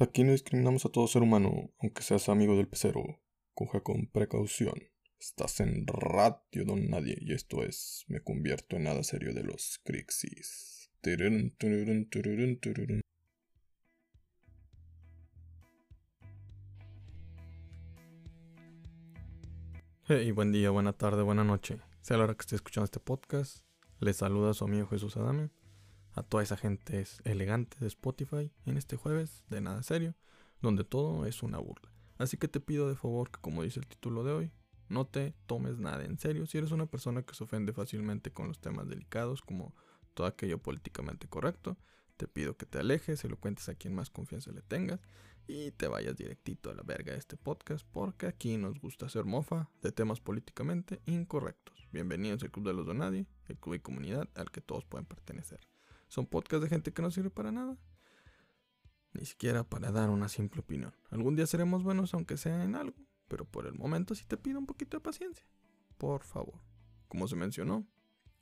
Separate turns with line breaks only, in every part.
Aquí no discriminamos a todo ser humano, aunque seas amigo del pecero. Coge con precaución. Estás en Radio Don Nadie y esto es Me convierto en nada serio de los Crixis. Hey, buen día, buena tarde, buena noche. Sea la hora que esté escuchando este podcast, les saluda su amigo Jesús Adame a toda esa gente elegante de Spotify en este jueves de nada serio, donde todo es una burla. Así que te pido de favor que, como dice el título de hoy, no te tomes nada en serio si eres una persona que se ofende fácilmente con los temas delicados como todo aquello políticamente correcto. Te pido que te alejes, se lo cuentes a quien más confianza le tengas y te vayas directito a la verga de este podcast porque aquí nos gusta hacer mofa de temas políticamente incorrectos. Bienvenidos al Club de los Donadie, el club y comunidad al que todos pueden pertenecer. Son podcasts de gente que no sirve para nada. Ni siquiera para dar una simple opinión. Algún día seremos buenos aunque sea en algo, pero por el momento sí te pido un poquito de paciencia. Por favor. Como se mencionó,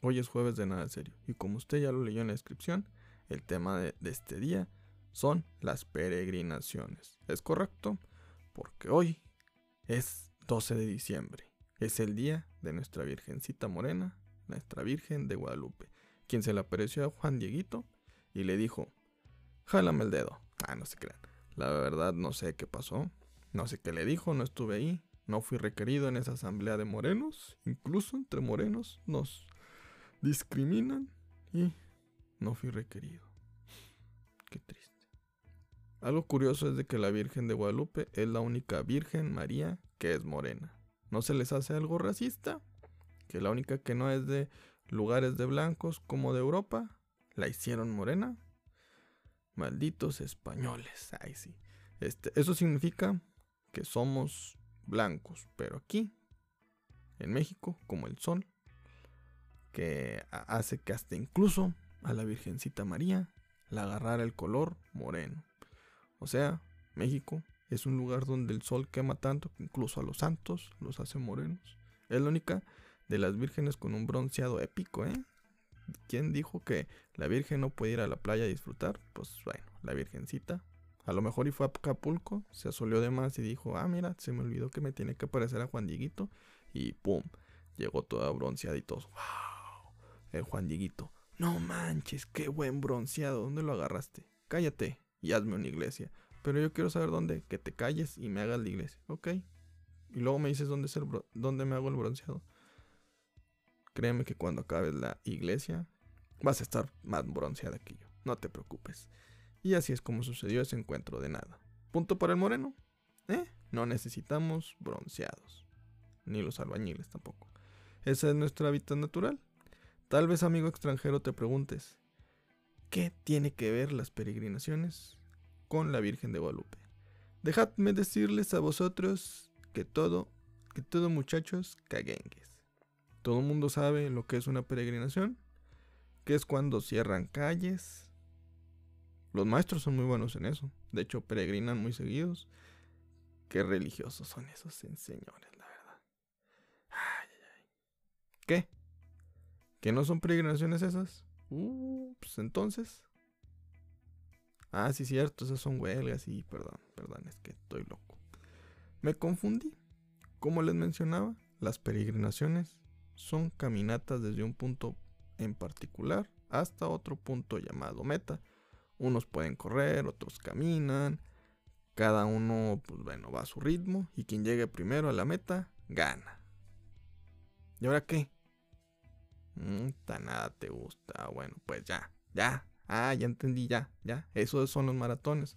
hoy es jueves de nada serio. Y como usted ya lo leyó en la descripción, el tema de, de este día son las peregrinaciones. ¿Es correcto? Porque hoy es 12 de diciembre. Es el día de nuestra Virgencita Morena, nuestra Virgen de Guadalupe quien se le apareció a Juan Dieguito y le dijo, jálame el dedo. Ah, no se crean. La verdad no sé qué pasó. No sé qué le dijo, no estuve ahí. No fui requerido en esa asamblea de morenos. Incluso entre morenos nos discriminan y no fui requerido. Qué triste. Algo curioso es de que la Virgen de Guadalupe es la única Virgen María que es morena. ¿No se les hace algo racista? Que la única que no es de lugares de blancos como de Europa, la hicieron morena. Malditos españoles. Ay, sí. Este, eso significa que somos blancos, pero aquí, en México, como el sol, que hace que hasta incluso a la Virgencita María la agarrara el color moreno. O sea, México es un lugar donde el sol quema tanto que incluso a los santos los hace morenos. Es la única de las vírgenes con un bronceado épico, ¿eh? ¿Quién dijo que la Virgen no puede ir a la playa a disfrutar? Pues bueno, la Virgencita. A lo mejor y fue a Acapulco, se asolió de más y dijo, ah, mira, se me olvidó que me tiene que aparecer a Juan Dieguito. Y pum, llegó toda bronceada y todos, wow, el Juan Dieguito. No manches, qué buen bronceado, ¿dónde lo agarraste? Cállate y hazme una iglesia. Pero yo quiero saber dónde, que te calles y me hagas la iglesia, ¿ok? Y luego me dices dónde, es el dónde me hago el bronceado. Créeme que cuando acabes la iglesia vas a estar más bronceada que yo. No te preocupes. Y así es como sucedió ese encuentro de nada. Punto para el moreno. ¿Eh? No necesitamos bronceados. Ni los albañiles tampoco. Ese es nuestro hábitat natural. Tal vez, amigo extranjero, te preguntes, ¿qué tiene que ver las peregrinaciones con la Virgen de Guadalupe? Dejadme decirles a vosotros que todo, que todo muchachos caguengues. Todo el mundo sabe lo que es una peregrinación, que es cuando cierran calles. Los maestros son muy buenos en eso. De hecho, peregrinan muy seguidos. Qué religiosos son esos señores, la verdad. Ay, ay, ay. ¿Qué? ¿Que no son peregrinaciones esas? Uh, pues entonces. Ah, sí, cierto, esas son huelgas. Y perdón, perdón, es que estoy loco. Me confundí. Como les mencionaba, las peregrinaciones son caminatas desde un punto en particular hasta otro punto llamado meta. Unos pueden correr, otros caminan. Cada uno, pues bueno, va a su ritmo. Y quien llegue primero a la meta, gana. ¿Y ahora qué? Mm, nada te gusta. Bueno, pues ya, ya. Ah, ya entendí, ya, ya. Esos son los maratones.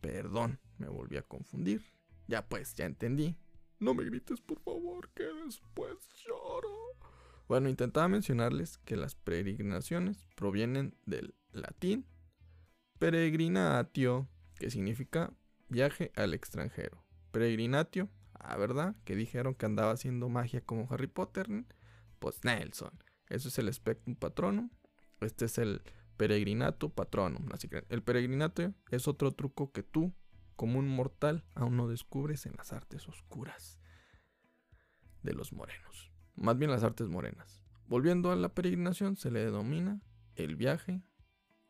Perdón, me volví a confundir. Ya pues, ya entendí. No me grites, por favor, que después lloro. Bueno, intentaba mencionarles que las peregrinaciones provienen del latín peregrinatio, que significa viaje al extranjero. Peregrinatio, ah, ¿verdad? Que dijeron que andaba haciendo magia como Harry Potter. Pues Nelson. Eso es el Spectrum Patronum. Este es el Peregrinato Patronum. El peregrinato es otro truco que tú como un mortal aún no descubres en las artes oscuras de los morenos. Más bien las artes morenas. Volviendo a la peregrinación, se le denomina el viaje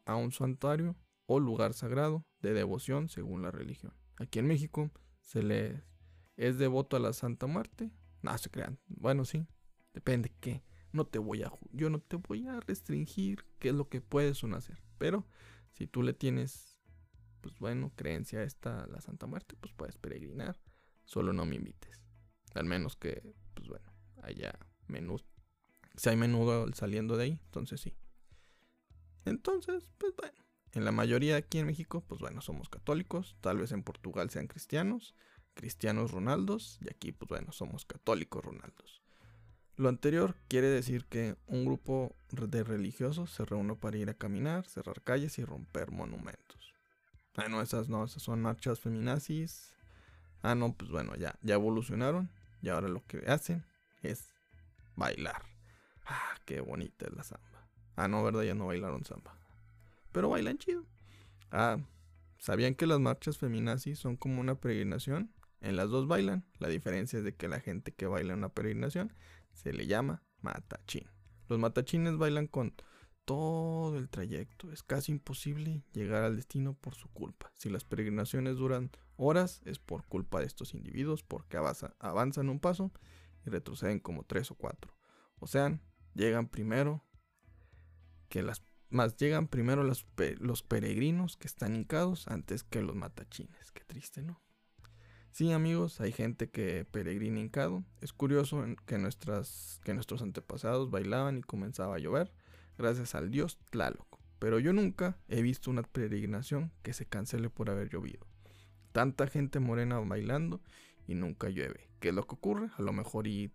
a un santuario o lugar sagrado de devoción según la religión. Aquí en México se le es devoto a la Santa Muerte. No se crean. Bueno, sí. Depende qué. No te voy a yo no te voy a restringir qué es lo que puedes uno hacer. Pero si tú le tienes pues bueno, creencia a esta la Santa Muerte, pues puedes peregrinar. Solo no me invites. Al menos que pues bueno, haya menú. Si hay menudo saliendo de ahí, entonces sí. Entonces, pues bueno, en la mayoría aquí en México, pues bueno, somos católicos. Tal vez en Portugal sean cristianos, cristianos Ronaldos. Y aquí, pues bueno, somos católicos Ronaldos. Lo anterior quiere decir que un grupo de religiosos se reúne para ir a caminar, cerrar calles y romper monumentos. Ah, no, esas no, esas son marchas feminazis. Ah, no, pues bueno, ya, ya evolucionaron. Y ahora lo que hacen es bailar. Ah, qué bonita es la samba. Ah, no, verdad, ya no bailaron samba. Pero bailan chido. Ah, ¿sabían que las marchas feminazis son como una peregrinación? En las dos bailan. La diferencia es de que la gente que baila una peregrinación se le llama matachín. Los matachines bailan con todo el trayecto. Es casi imposible llegar al destino por su culpa. Si las peregrinaciones duran horas, es por culpa de estos individuos porque avanzan un paso y retroceden como tres o cuatro. O sea, llegan primero que las más llegan primero los, los peregrinos que están hincados antes que los matachines. Qué triste, ¿no? Sí, amigos, hay gente que peregrina hincado. Es curioso que, nuestras, que nuestros antepasados bailaban y comenzaba a llover, gracias al dios Tlaloc. Pero yo nunca he visto una peregrinación que se cancele por haber llovido. Tanta gente morena bailando y nunca llueve. ¿Qué es lo que ocurre? A lo mejor y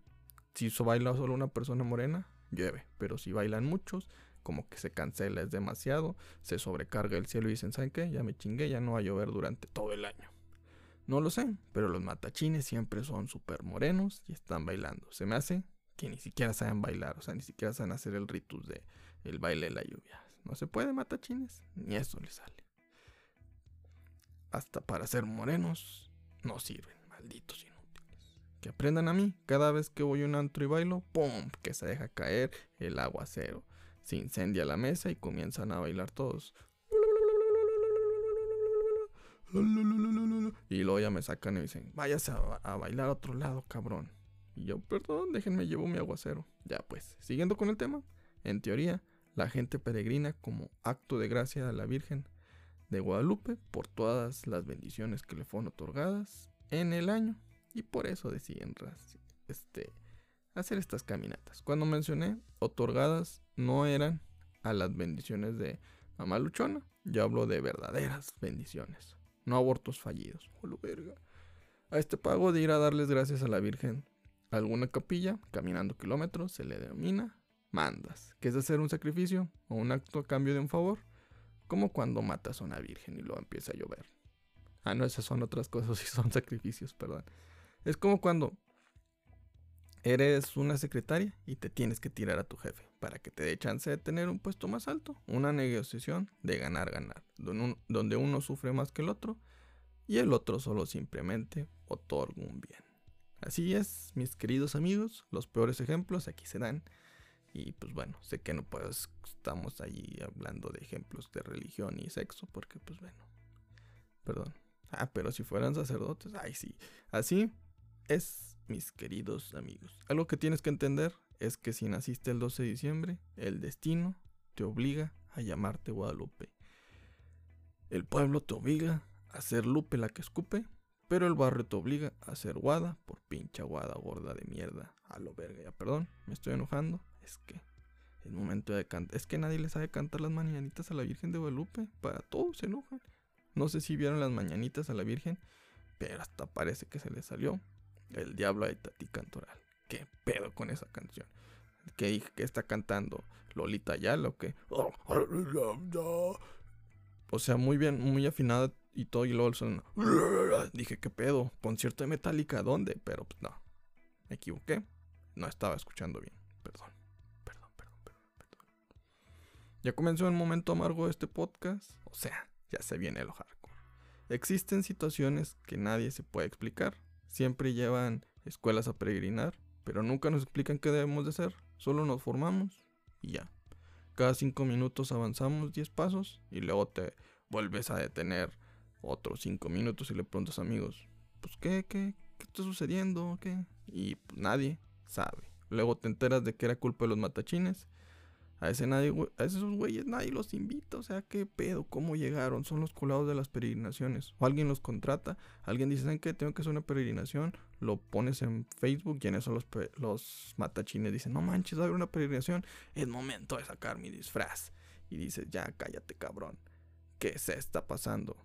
si baila solo una persona morena, llueve. Pero si bailan muchos, como que se cancela, es demasiado, se sobrecarga el cielo y dicen, ¿saben qué? Ya me chingué, ya no va a llover durante todo el año. No lo sé, pero los matachines siempre son súper morenos y están bailando. Se me hace que ni siquiera saben bailar, o sea, ni siquiera saben hacer el ritus de el baile de la lluvia. No se puede matachines, ni eso les sale. Hasta para ser morenos no sirven, malditos inútiles. Que aprendan a mí, cada vez que voy a un antro y bailo, ¡pum! que se deja caer el aguacero. Se incendia la mesa y comienzan a bailar todos. Y luego ya me sacan y dicen, váyase a, bailar a otro lado, cabrón. Y yo, perdón, déjenme, llevo mi aguacero. Ya pues, siguiendo con el tema, en teoría, la gente peregrina como acto de gracia a la Virgen de Guadalupe por todas las bendiciones que le fueron otorgadas en el año. Y por eso deciden este, hacer estas caminatas. Cuando mencioné otorgadas, no eran a las bendiciones de Mamá Luchona. Yo hablo de verdaderas bendiciones no abortos fallidos. A este pago de ir a darles gracias a la Virgen a alguna capilla, caminando kilómetros, se le denomina mandas, que es hacer un sacrificio o un acto a cambio de un favor, como cuando matas a una virgen y luego empieza a llover. Ah, no, esas son otras cosas, y son sacrificios, perdón. Es como cuando eres una secretaria y te tienes que tirar a tu jefe para que te dé chance de tener un puesto más alto. Una negociación de ganar, ganar, donde uno sufre más que el otro y el otro solo simplemente otorga un bien. Así es, mis queridos amigos, los peores ejemplos aquí se dan. Y pues bueno, sé que no pues estamos ahí hablando de ejemplos de religión y sexo, porque pues bueno, perdón. Ah, pero si fueran sacerdotes, ay sí. Así es mis queridos amigos. Algo que tienes que entender es que si naciste el 12 de diciembre, el destino te obliga a llamarte Guadalupe. El pueblo te obliga a ser Lupe la que escupe, pero el barrio te obliga a ser Guada por pincha Guada gorda de mierda. A lo verga, ya perdón, me estoy enojando. Es que el momento de cantar. Es que nadie le sabe cantar las mañanitas a la Virgen de Guadalupe. Para todos se enojan. No sé si vieron las mañanitas a la Virgen, pero hasta parece que se le salió. El diablo de Tati Cantoral. ¿Qué pedo con esa canción? ¿Qué, está cantando? ¿Lolita ya lo que? O sea, muy bien, muy afinada y todo. Y luego son. Dije, ¿qué pedo? ¿Concierto de Metallica? ¿Dónde? Pero pues no. Me equivoqué. No estaba escuchando bien. Perdón, perdón, perdón, perdón. Ya comenzó el momento amargo de este podcast. O sea, ya se viene el hardcore. Existen situaciones que nadie se puede explicar siempre llevan escuelas a peregrinar, pero nunca nos explican qué debemos de hacer, solo nos formamos y ya. Cada cinco minutos avanzamos 10 pasos y luego te vuelves a detener otros cinco minutos y le preguntas amigos, pues qué, qué, qué está sucediendo, qué, y pues, nadie sabe. Luego te enteras de que era culpa de los matachines a, ese nadie, a esos güeyes nadie los invita. O sea, ¿qué pedo? ¿Cómo llegaron? Son los colados de las peregrinaciones. O alguien los contrata. Alguien dice, ¿saben qué? Tengo que hacer una peregrinación. Lo pones en Facebook y en eso los, los matachines dicen, no manches, va a haber una peregrinación. Es momento de sacar mi disfraz. Y dices, ya cállate, cabrón. ¿Qué se está pasando?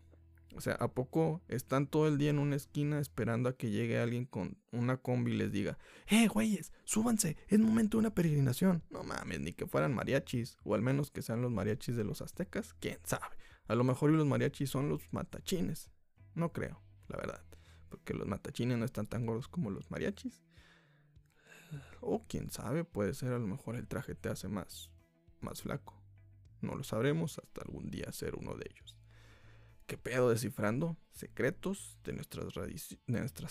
O sea, ¿a poco están todo el día en una esquina esperando a que llegue alguien con una combi y les diga, ¡Eh, güeyes! ¡Súbanse! ¡Es momento de una peregrinación! No mames, ni que fueran mariachis, o al menos que sean los mariachis de los aztecas, quién sabe. A lo mejor los mariachis son los matachines. No creo, la verdad. Porque los matachines no están tan gordos como los mariachis. O quién sabe, puede ser a lo mejor el traje te hace más, más flaco. No lo sabremos hasta algún día ser uno de ellos. ¿Qué pedo descifrando secretos de nuestras,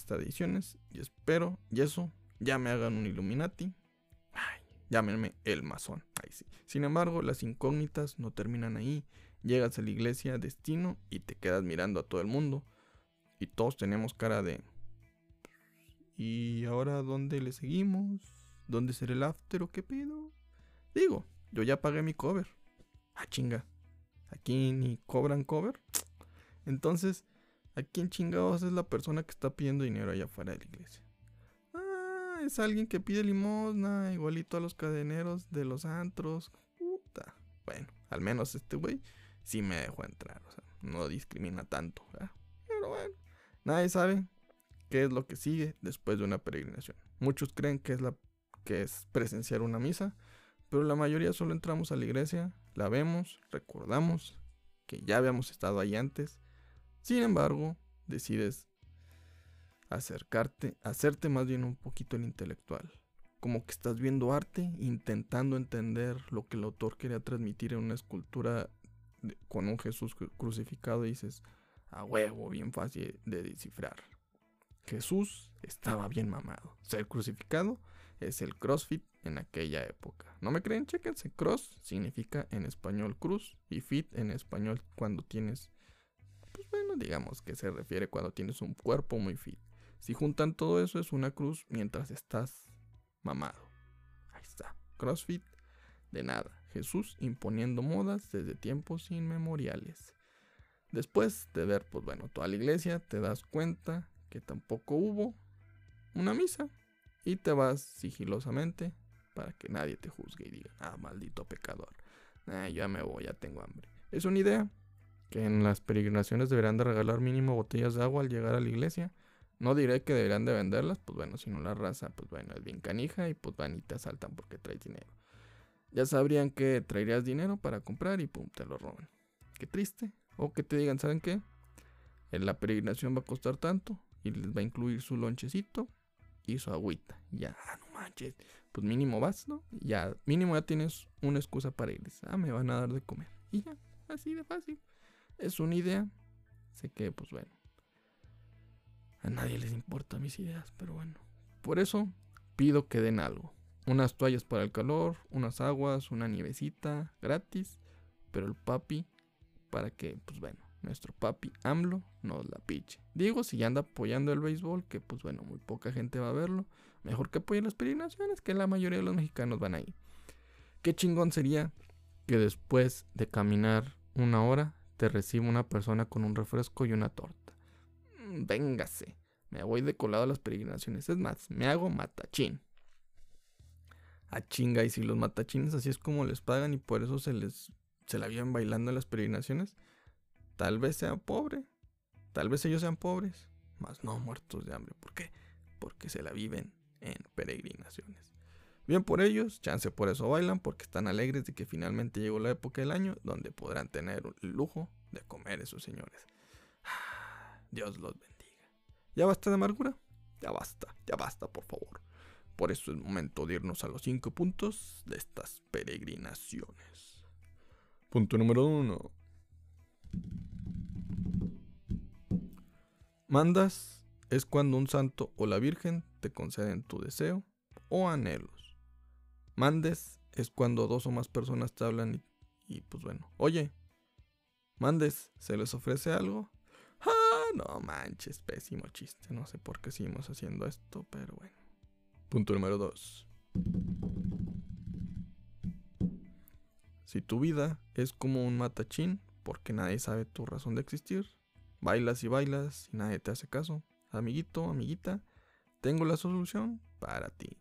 tradiciones? Y espero, y eso, ya me hagan un Illuminati. Ay, llámenme el masón. Ahí sí. Sin embargo, las incógnitas no terminan ahí. Llegas a la iglesia, destino, y te quedas mirando a todo el mundo. Y todos tenemos cara de... ¿Y ahora dónde le seguimos? ¿Dónde será el after o qué pedo? Digo, yo ya pagué mi cover. Ah, chinga. Aquí ni cobran cover. Entonces, ¿a quién chingados es la persona que está pidiendo dinero allá afuera de la iglesia? Ah, es alguien que pide limosna, igualito a los cadeneros de los antros. Puta. Bueno, al menos este güey sí me dejó entrar. O sea, no discrimina tanto. Pero bueno, nadie sabe qué es lo que sigue después de una peregrinación. Muchos creen que es la que es presenciar una misa, pero la mayoría solo entramos a la iglesia, la vemos, recordamos que ya habíamos estado ahí antes sin embargo, decides acercarte, hacerte más bien un poquito el intelectual. Como que estás viendo arte, intentando entender lo que el autor quería transmitir en una escultura con un Jesús crucificado y dices, a huevo, bien fácil de descifrar. Jesús estaba bien mamado. Ser crucificado es el CrossFit en aquella época. ¿No me creen? Chéquense. Cross significa en español cruz y fit en español cuando tienes pues bueno, digamos que se refiere cuando tienes un cuerpo muy fit. Si juntan todo eso es una cruz mientras estás mamado. Ahí está. CrossFit de nada. Jesús imponiendo modas desde tiempos inmemoriales. Después de ver, pues bueno, toda la iglesia, te das cuenta que tampoco hubo una misa. Y te vas sigilosamente para que nadie te juzgue y diga, ah, maldito pecador. Ah, ya me voy, ya tengo hambre. Es una idea, que en las peregrinaciones deberán de regalar mínimo botellas de agua al llegar a la iglesia. No diré que deberán de venderlas, pues bueno, si no la raza, pues bueno, es bien canija y pues van y te asaltan porque traes dinero. Ya sabrían que traerías dinero para comprar y pum, te lo roban. Qué triste. O que te digan, ¿saben qué? En la peregrinación va a costar tanto y les va a incluir su lonchecito y su agüita. Ya, ah, no manches. Pues mínimo vas, ¿no? Ya, mínimo ya tienes una excusa para irles. Ah, me van a dar de comer. Y ya, así de fácil. Es una idea. Sé que, pues bueno. A nadie les importa mis ideas, pero bueno. Por eso pido que den algo. Unas toallas para el calor, unas aguas, una nievecita gratis. Pero el papi, para que, pues bueno, nuestro papi AMLO nos la piche. Digo, si ya anda apoyando el béisbol, que pues bueno, muy poca gente va a verlo. Mejor que apoyen las peregrinaciones, que la mayoría de los mexicanos van ahí. Qué chingón sería que después de caminar una hora te recibe una persona con un refresco y una torta. Mm, véngase, me voy de colado a las peregrinaciones. Es más, me hago matachín. A ah, chinga, y si los matachines así es como les pagan y por eso se les se la viven bailando en las peregrinaciones, tal vez sea pobre, tal vez ellos sean pobres, mas no muertos de hambre. ¿Por qué? Porque se la viven en peregrinaciones. Bien por ellos, chance por eso bailan, porque están alegres de que finalmente llegó la época del año donde podrán tener el lujo de comer esos señores. Dios los bendiga. ¿Ya basta de amargura? Ya basta, ya basta, por favor. Por eso es momento de irnos a los cinco puntos de estas peregrinaciones. Punto número uno. Mandas es cuando un santo o la virgen te conceden tu deseo o anhelos. Mandes es cuando dos o más personas te hablan y, pues bueno, oye, Mandes, ¿se les ofrece algo? Ah, no manches, pésimo chiste. No sé por qué seguimos haciendo esto, pero bueno. Punto número 2. Si tu vida es como un matachín, porque nadie sabe tu razón de existir, bailas y bailas y nadie te hace caso, amiguito, amiguita, tengo la solución para ti.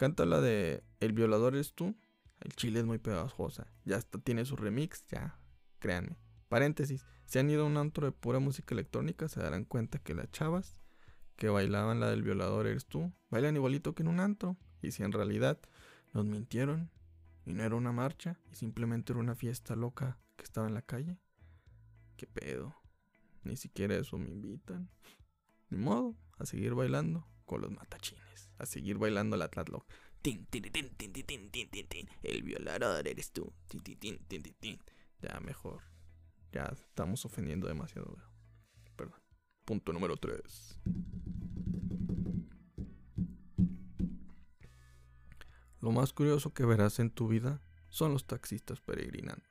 Canta la de El violador eres tú. El chile es muy pegajosa. Ya hasta tiene su remix, ya. Créanme. Paréntesis. Si han ido a un antro de pura música electrónica, se darán cuenta que las chavas que bailaban la del violador eres tú, bailan igualito que en un antro. Y si en realidad nos mintieron y no era una marcha y simplemente era una fiesta loca que estaba en la calle, ¿qué pedo? Ni siquiera eso me invitan. Ni modo, a seguir bailando con los matachines, a seguir bailando la Tlatloc. Tin, tin, tin, tin, tin, tin, tin, tin, El violador eres tú. Tin, tin, tin, tin, tin. Ya, mejor. Ya estamos ofendiendo demasiado. Perdón. Punto número 3. Lo más curioso que verás en tu vida son los taxistas peregrinando.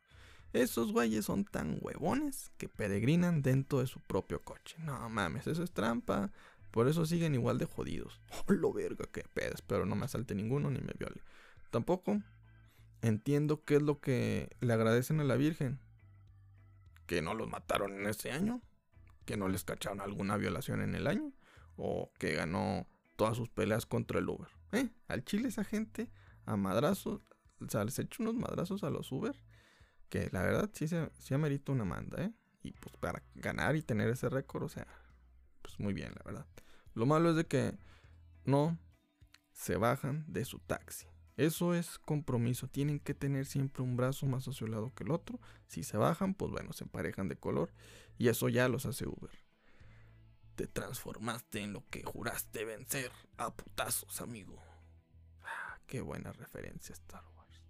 Esos güeyes son tan huevones que peregrinan dentro de su propio coche. No mames, eso es trampa. Por eso siguen igual de jodidos. Oh, lo verga, qué pedo. Espero no me asalte ninguno ni me viole. Tampoco entiendo qué es lo que le agradecen a la Virgen. Que no los mataron en ese año. Que no les cacharon alguna violación en el año. O que ganó todas sus peleas contra el Uber. ¿Eh? Al chile esa gente a madrazos. O sea, les echo unos madrazos a los Uber. Que la verdad sí, se, sí amerita una manda, ¿eh? Y pues para ganar y tener ese récord, o sea, pues muy bien, la verdad. Lo malo es de que no se bajan de su taxi. Eso es compromiso. Tienen que tener siempre un brazo más hacia un lado que el otro. Si se bajan, pues bueno, se emparejan de color. Y eso ya los hace Uber. Te transformaste en lo que juraste vencer. A putazos, amigo. Ah, qué buena referencia Star Wars.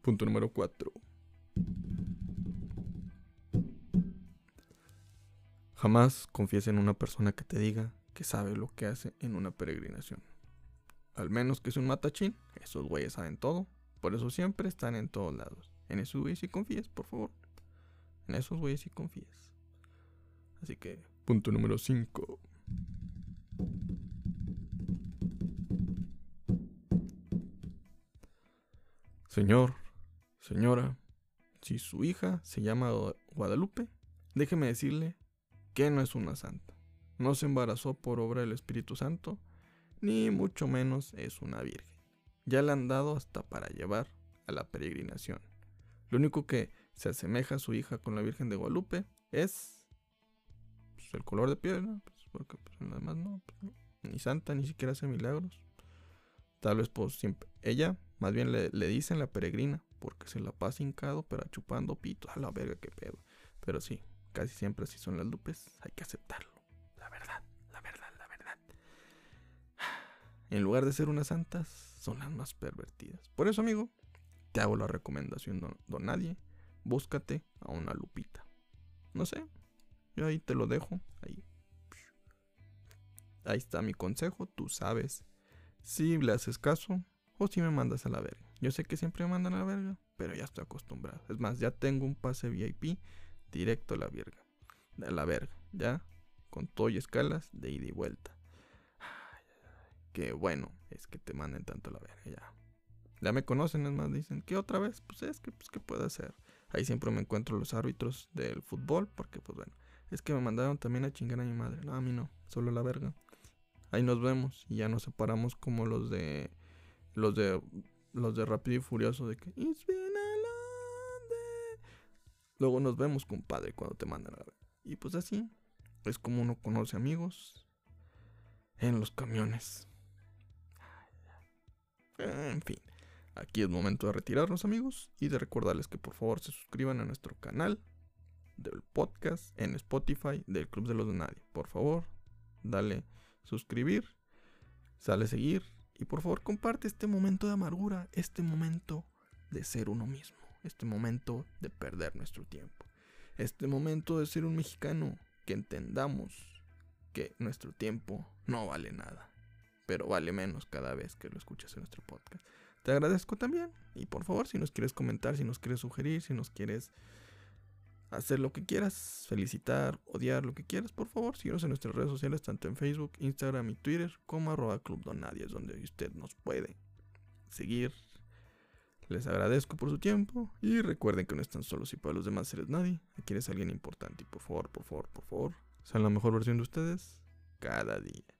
Punto número 4. Jamás confíes en una persona que te diga que sabe lo que hace en una peregrinación. Al menos que es un matachín, esos güeyes saben todo. Por eso siempre están en todos lados. En esos güeyes sí confíes, por favor. En esos güeyes sí confíes. Así que, punto número 5. Señor, señora, si su hija se llama Guadalupe, déjeme decirle que no es una santa. No se embarazó por obra del Espíritu Santo, ni mucho menos es una virgen. Ya le han dado hasta para llevar a la peregrinación. Lo único que se asemeja a su hija con la Virgen de Guadalupe es pues, el color de piel, pues, porque pues, además no, pues, ni santa, ni siquiera hace milagros. Tal vez pues siempre, ella más bien le, le dicen la peregrina, porque se la pasa hincado, pero chupando pito, a la verga, qué pedo. Pero sí, casi siempre así son las lupes, hay que aceptarlo. En lugar de ser unas santas, son las más pervertidas. Por eso, amigo, te hago la recomendación, don, nadie, búscate a una lupita. No sé, yo ahí te lo dejo, ahí. Ahí está mi consejo, tú sabes si le haces caso o si me mandas a la verga. Yo sé que siempre me mandan a la verga, pero ya estoy acostumbrado. Es más, ya tengo un pase VIP directo a la verga. A la verga, ya. Con todo y escalas de ida y vuelta. Qué bueno es que te manden tanto la verga, ya. Ya me conocen, es más, dicen, ¿qué otra vez? Pues es que, pues, ¿qué puedo hacer? Ahí siempre me encuentro los árbitros del fútbol, porque, pues bueno, es que me mandaron también a chingar a mi madre. No, a mí no, solo la verga. Ahí nos vemos y ya nos separamos como los de los de los de Rápido y Furioso de que Luego nos vemos, compadre, cuando te mandan a ver. Y pues así es como uno conoce amigos en los camiones. En fin, aquí es momento de retirarnos, amigos, y de recordarles que por favor se suscriban a nuestro canal del podcast en Spotify del Club de los de Nadie. Por favor, dale suscribir, sale seguir y por favor comparte este momento de amargura, este momento de ser uno mismo, este momento de perder nuestro tiempo, este momento de ser un mexicano que entendamos que nuestro tiempo no vale nada, pero vale menos cada vez que lo escuchas en nuestro podcast. Te agradezco también y por favor si nos quieres comentar, si nos quieres sugerir, si nos quieres hacer lo que quieras, felicitar, odiar, lo que quieras, por favor, síguenos en nuestras redes sociales, tanto en Facebook, Instagram y Twitter, como arroba Club Donadie, es donde usted nos puede seguir. Les agradezco por su tiempo y recuerden que no están solos y para los demás eres nadie. Aquí eres alguien importante y por favor, por favor, por favor, sean la mejor versión de ustedes cada día.